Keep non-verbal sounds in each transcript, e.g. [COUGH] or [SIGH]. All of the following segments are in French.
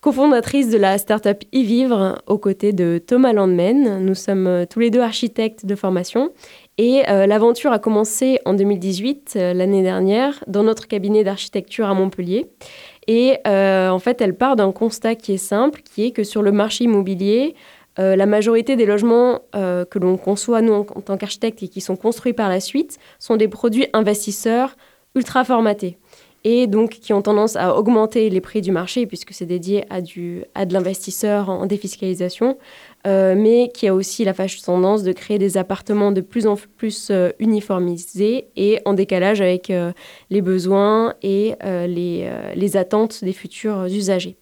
cofondatrice de la startup e-vivre aux côtés de Thomas Landman. Nous sommes euh, tous les deux architectes de formation et euh, l'aventure a commencé en 2018, euh, l'année dernière, dans notre cabinet d'architecture à Montpellier. Et en fait, elle part d'un constat qui est simple, qui est que sur le marché immobilier, la majorité des logements que l'on conçoit, nous, en, en tant qu'architectes, et qui sont construits par la suite, sont des produits investisseurs ultra formatés et donc qui ont tendance à augmenter les prix du marché puisque c'est dédié à, de l'investisseur en défiscalisation, euh, mais qui a aussi la fâcheuse tendance de créer des appartements de plus en plus euh, uniformisés et en décalage avec euh, les besoins et les, les, attentes des futurs usagers.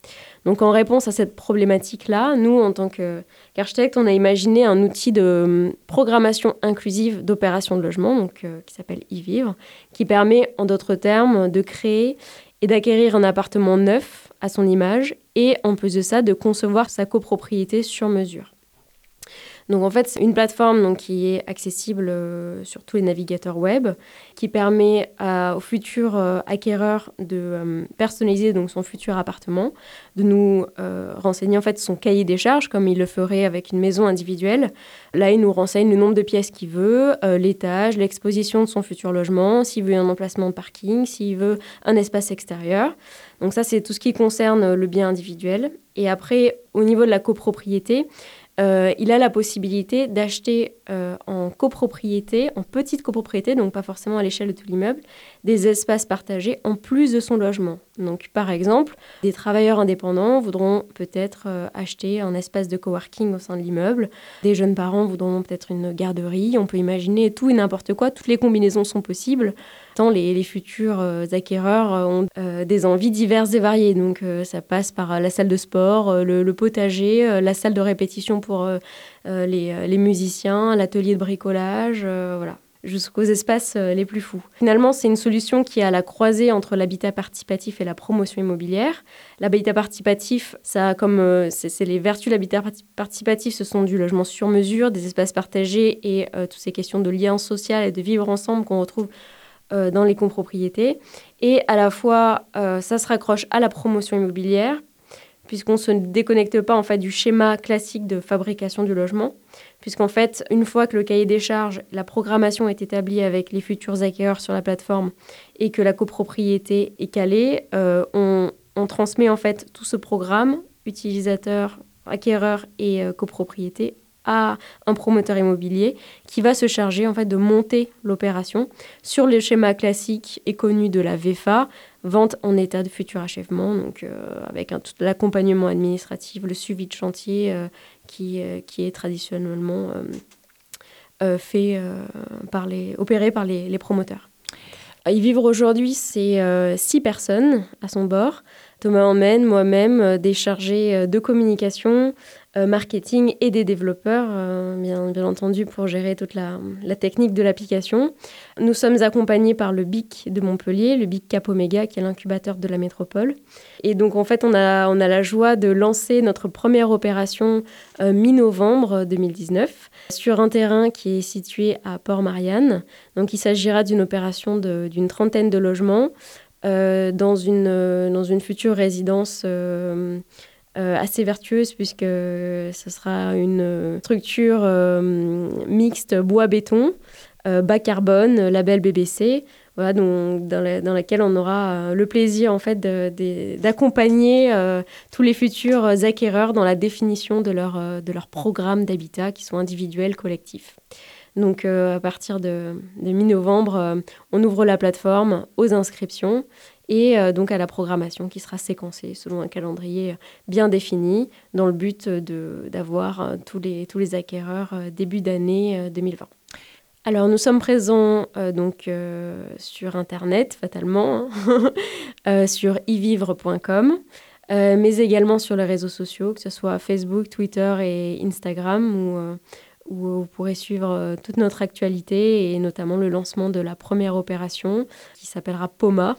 Donc en réponse à cette problématique-là, nous, en tant qu'architectes, on a imaginé un outil de hum, programmation inclusive d'opérations de logement, donc, qui s'appelle e-vivre, qui permet, en d'autres termes, de créer et d'acquérir un appartement neuf à son image et en plus de ça de concevoir sa copropriété sur mesure. Donc en fait, c'est une plateforme donc, qui est accessible euh, sur tous les navigateurs web, qui permet aux futurs euh, acquéreurs de euh, personnaliser donc, son futur appartement, de nous renseigner en fait son cahier des charges comme il le ferait avec une maison individuelle. Là, il nous renseigne le nombre de pièces qu'il veut, l'étage, l'exposition de son futur logement, s'il veut un emplacement de parking, s'il veut un espace extérieur. Donc ça, c'est tout ce qui concerne le bien individuel. Et après, au niveau de la copropriété, euh, il a la possibilité d'acheter euh, en copropriété, en petite copropriété, donc pas forcément à l'échelle de tout l'immeuble, des espaces partagés en plus de son logement. Donc par exemple, des travailleurs indépendants voudront peut-être euh, acheter un espace de coworking au sein de l'immeuble, des jeunes parents voudront peut-être une garderie, on peut imaginer tout et n'importe quoi, toutes les combinaisons sont possibles. Tant les, futurs acquéreurs ont des envies diverses et variées, donc ça passe par la salle de sport, le, potager, la salle de répétition pour euh, euh, euh, les, musiciens, l'atelier de bricolage, voilà jusqu'aux espaces les plus fous. Finalement, c'est une solution qui est à la croisée entre l'habitat participatif et la promotion immobilière. L'habitat participatif, ça comme c'est les vertus de l'habitat participatif, ce sont du logement sur mesure, des espaces partagés et toutes ces questions de lien social et de vivre ensemble qu'on retrouve dans les copropriétés. Et à la fois, ça se raccroche à la promotion immobilière puisqu'on ne se déconnecte pas en fait du schéma classique de fabrication du logement, puisqu'en fait, une fois que le cahier des charges, la programmation est établie avec les futurs acquéreurs sur la plateforme et que la copropriété est calée, euh, on, transmet en fait tout ce programme, utilisateur, acquéreur et euh, copropriété, à un promoteur immobilier qui va se charger en fait de monter l'opération sur le schéma classique et connu de la VFA, vente en état de futur achèvement, donc euh, avec tout l'accompagnement administratif, le suivi de chantier euh, qui, euh, qui est traditionnellement fait par les, opéré par les, promoteurs. Y vivre aujourd'hui, c'est six personnes à son bord. Thomas emmène, moi-même, des chargés de communication, marketing et des développeurs, euh, bien, entendu, pour gérer toute la, technique de l'application. Nous sommes accompagnés par le BIC de Montpellier, le BIC Cap Omega, qui est l'incubateur de la métropole. Et donc, en fait, on a, on a la joie de lancer notre première opération euh, mi-novembre 2019 sur un terrain qui est situé à Port-Marianne. Donc, il s'agira d'une opération d'une trentaine de logements. dans, une, dans une future résidence euh, assez vertueuse puisque ce sera une structure euh, mixte bois-béton, euh, bas carbone, label BBC. Voilà, donc, dans, laquelle on aura le plaisir en fait d'accompagner tous les futurs acquéreurs dans la définition de leur, de leur programme d'habitat qui sont individuels, collectifs. Donc à partir de, de mi-novembre, on ouvre la plateforme aux inscriptions et euh, donc à la programmation qui sera séquencée selon un calendrier bien défini dans le but d'avoir euh, tous, les, tous les acquéreurs euh, début d'année 2020. Alors nous sommes présents donc sur internet fatalement hein, [LAUGHS] sur ivivre.com mais également sur les réseaux sociaux que ce soit Facebook, Twitter et Instagram où où vous pourrez suivre toute notre actualité et notamment le lancement de la première opération qui s'appellera POMA